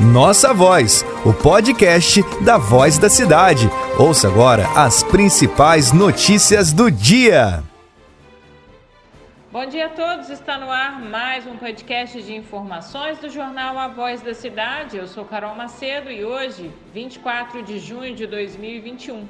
Nossa Voz, o podcast da Voz da Cidade. Ouça agora as principais notícias do dia. Bom dia a todos, está no ar mais um podcast de informações do jornal A Voz da Cidade. Eu sou Carol Macedo e hoje, 24 de junho de 2021.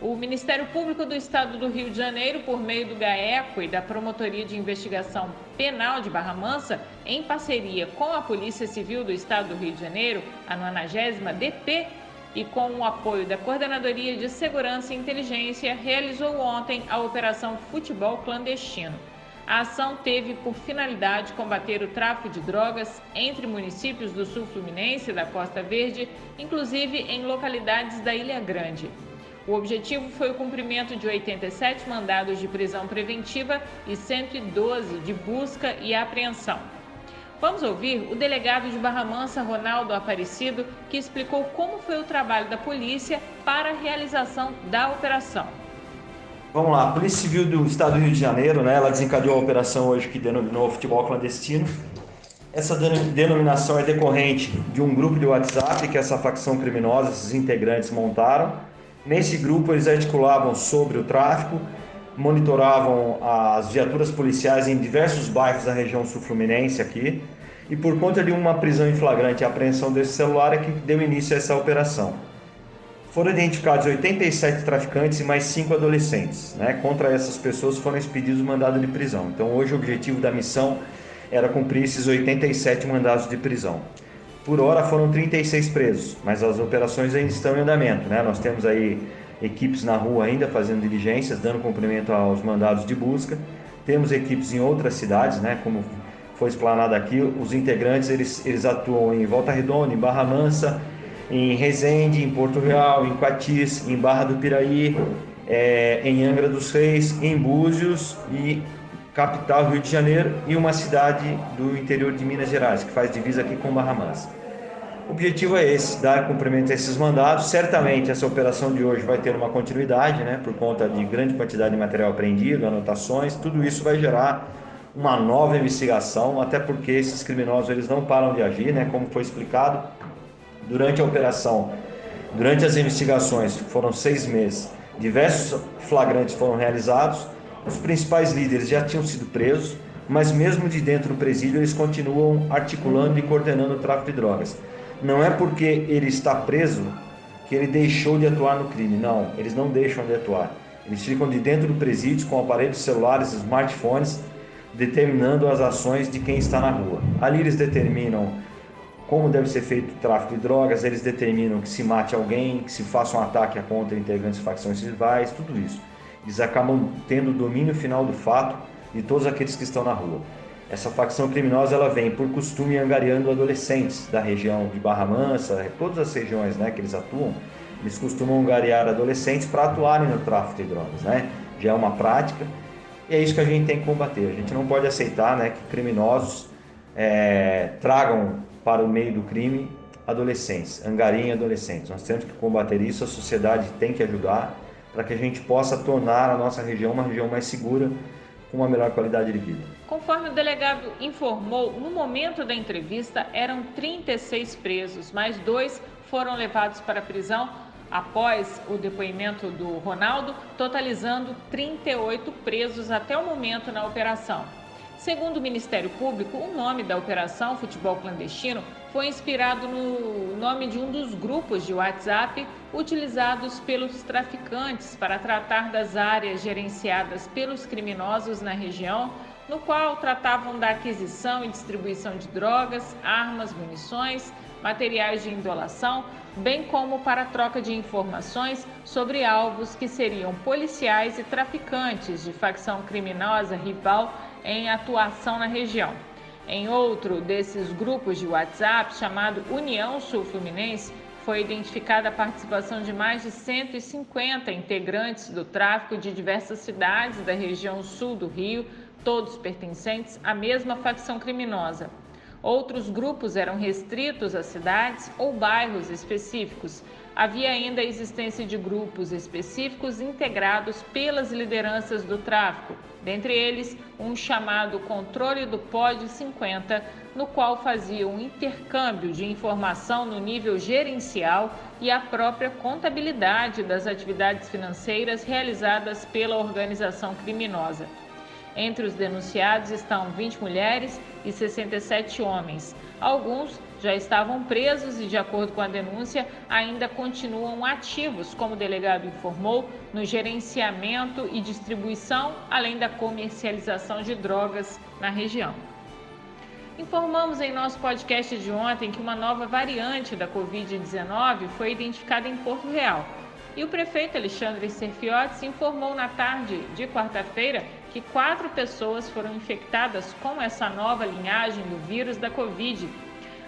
O Ministério Público do Estado do Rio de Janeiro, por meio do GAECO e da Promotoria de Investigação Penal de Barra Mansa, em parceria com a Polícia Civil do Estado do Rio de Janeiro, a 90 DP, e com o apoio da Coordenadoria de Segurança e Inteligência, realizou ontem a Operação Futebol Clandestino. A ação teve por finalidade combater o tráfico de drogas entre municípios do sul fluminense e da Costa Verde, inclusive em localidades da Ilha Grande. O objetivo foi o cumprimento de 87 mandados de prisão preventiva e 112 de busca e apreensão. Vamos ouvir o delegado de Barra Mansa, Ronaldo Aparecido, que explicou como foi o trabalho da polícia para a realização da operação. Vamos lá, a Polícia Civil do Estado do Rio de Janeiro, né, ela desencadeou a operação hoje que denominou futebol clandestino. Essa denominação é decorrente de um grupo de WhatsApp que essa facção criminosa, esses integrantes montaram. Nesse grupo eles articulavam sobre o tráfico, monitoravam as viaturas policiais em diversos bairros da região sul-fluminense aqui, e por conta de uma prisão em flagrante e apreensão desse celular é que deu início a essa operação. Foram identificados 87 traficantes e mais 5 adolescentes. Né? Contra essas pessoas foram expedidos mandado de prisão. Então hoje o objetivo da missão era cumprir esses 87 mandados de prisão. Por hora foram 36 presos, mas as operações ainda estão em andamento. Né? Nós temos aí equipes na rua ainda fazendo diligências, dando cumprimento aos mandados de busca. Temos equipes em outras cidades, né, como foi explanado aqui, os integrantes eles, eles atuam em Volta Redonda, em Barra Mansa, em Resende, em Porto Real, em Quatis, em Barra do Piraí, é, em Angra dos Reis, em Búzios e capital Rio de Janeiro e uma cidade do interior de Minas Gerais, que faz divisa aqui com Barra Mansa. O objetivo é esse, dar cumprimento a esses mandados. Certamente essa operação de hoje vai ter uma continuidade, né, por conta de grande quantidade de material apreendido, anotações, tudo isso vai gerar uma nova investigação, até porque esses criminosos eles não param de agir, né, como foi explicado durante a operação, durante as investigações, foram seis meses, diversos flagrantes foram realizados, os principais líderes já tinham sido presos, mas mesmo de dentro do presídio eles continuam articulando e coordenando o tráfico de drogas. Não é porque ele está preso que ele deixou de atuar no crime. Não, eles não deixam de atuar. Eles ficam de dentro do presídio com aparelhos celulares, smartphones, determinando as ações de quem está na rua. Ali eles determinam como deve ser feito o tráfico de drogas, eles determinam que se mate alguém, que se faça um ataque contra integrantes de facções rivais, tudo isso. Eles acabam tendo o domínio final do fato de todos aqueles que estão na rua. Essa facção criminosa ela vem por costume angariando adolescentes da região de Barra Mansa, todas as regiões né, que eles atuam, eles costumam angariar adolescentes para atuarem no tráfico de drogas. Né? Já é uma prática e é isso que a gente tem que combater. A gente não pode aceitar né, que criminosos é, tragam para o meio do crime adolescentes, angariem adolescentes. Nós temos que combater isso, a sociedade tem que ajudar para que a gente possa tornar a nossa região uma região mais segura com uma melhor qualidade de vida. Conforme o delegado informou, no momento da entrevista eram 36 presos, mais dois foram levados para a prisão após o depoimento do Ronaldo, totalizando 38 presos até o momento na operação. Segundo o Ministério Público, o nome da operação Futebol Clandestino foi inspirado no nome de um dos grupos de WhatsApp utilizados pelos traficantes para tratar das áreas gerenciadas pelos criminosos na região, no qual tratavam da aquisição e distribuição de drogas, armas, munições, materiais de indolação, bem como para troca de informações sobre alvos que seriam policiais e traficantes de facção criminosa rival em atuação na região. Em outro desses grupos de WhatsApp, chamado União Sul Fluminense, foi identificada a participação de mais de 150 integrantes do tráfico de diversas cidades da região sul do Rio, todos pertencentes à mesma facção criminosa. Outros grupos eram restritos a cidades ou bairros específicos. Havia ainda a existência de grupos específicos integrados pelas lideranças do tráfico, dentre eles um chamado Controle do POD 50, no qual fazia um intercâmbio de informação no nível gerencial e a própria contabilidade das atividades financeiras realizadas pela organização criminosa. Entre os denunciados estão 20 mulheres e 67 homens. Alguns já estavam presos e, de acordo com a denúncia, ainda continuam ativos, como o delegado informou, no gerenciamento e distribuição, além da comercialização de drogas na região. Informamos em nosso podcast de ontem que uma nova variante da Covid-19 foi identificada em Porto Real. E o prefeito Alexandre Serfiotti informou na tarde de quarta-feira que quatro pessoas foram infectadas com essa nova linhagem do vírus da Covid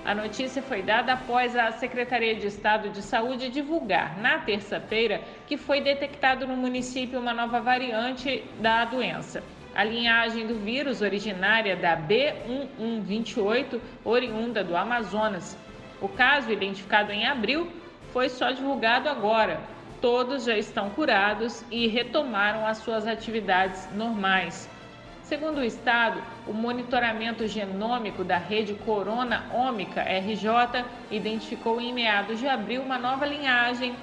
a notícia foi dada após a Secretaria de Estado de Saúde divulgar na terça-feira que foi detectado no município uma nova variante da doença. A linhagem do vírus originária da B1128, oriunda do Amazonas. O caso, identificado em abril, foi só divulgado agora. Todos já estão curados e retomaram as suas atividades normais. Segundo o Estado, o monitoramento genômico da rede Corona Ômica RJ identificou em meados de abril uma nova linhagem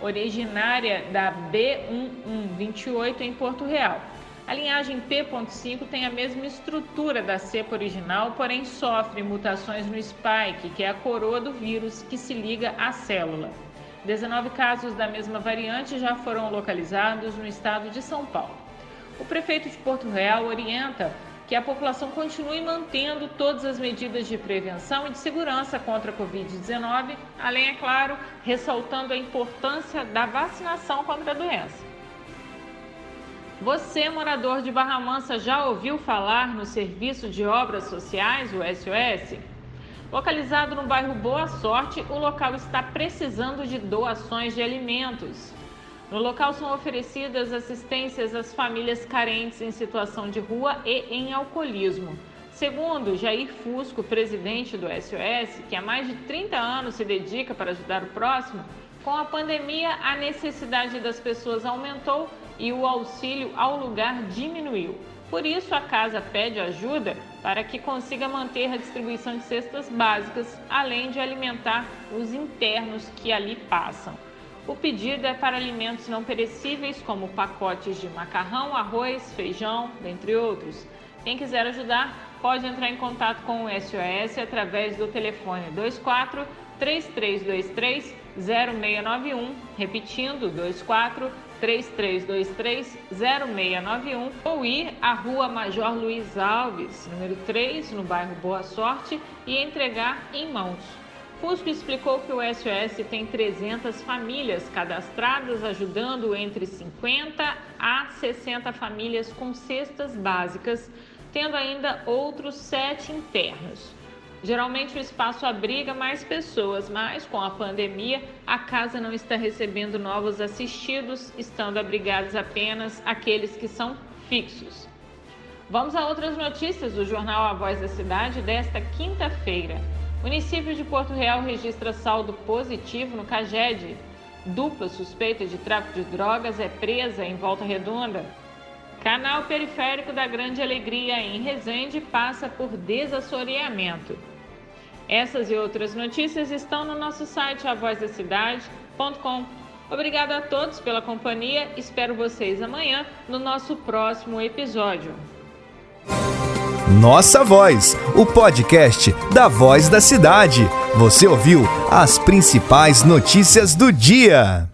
originária da B1128 em Porto Real. A linhagem P.5 tem a mesma estrutura da cepa original, porém sofre mutações no spike, que é a coroa do vírus que se liga à célula. 19 casos da mesma variante já foram localizados no estado de São Paulo. O prefeito de Porto Real orienta que a população continue mantendo todas as medidas de prevenção e de segurança contra a Covid-19, além, é claro, ressaltando a importância da vacinação contra a doença. Você, morador de Barra Mansa, já ouviu falar no Serviço de Obras Sociais, o SOS? Localizado no bairro Boa Sorte, o local está precisando de doações de alimentos. No local são oferecidas assistências às famílias carentes em situação de rua e em alcoolismo. Segundo Jair Fusco, presidente do SOS, que há mais de 30 anos se dedica para ajudar o próximo, com a pandemia a necessidade das pessoas aumentou e o auxílio ao lugar diminuiu. Por isso, a casa pede ajuda para que consiga manter a distribuição de cestas básicas, além de alimentar os internos que ali passam. O pedido é para alimentos não perecíveis, como pacotes de macarrão, arroz, feijão, dentre outros. Quem quiser ajudar, pode entrar em contato com o SOS através do telefone 24 3323 0691, repetindo 24 3323 0691, ou ir à Rua Major Luiz Alves, número 3, no bairro Boa Sorte, e entregar em mãos. Fusco explicou que o SOS tem 300 famílias cadastradas, ajudando entre 50 a 60 famílias com cestas básicas, tendo ainda outros sete internos. Geralmente o espaço abriga mais pessoas, mas com a pandemia a casa não está recebendo novos assistidos, estando abrigados apenas aqueles que são fixos. Vamos a outras notícias do jornal A Voz da Cidade desta quinta-feira. Município de Porto Real registra saldo positivo no CAGED. Dupla suspeita de tráfico de drogas é presa em Volta Redonda. Canal periférico da Grande Alegria em Resende passa por desassoreamento. Essas e outras notícias estão no nosso site avozdacidade.com. Obrigado a todos pela companhia. Espero vocês amanhã no nosso próximo episódio. Nossa Voz, o podcast da Voz da Cidade. Você ouviu as principais notícias do dia.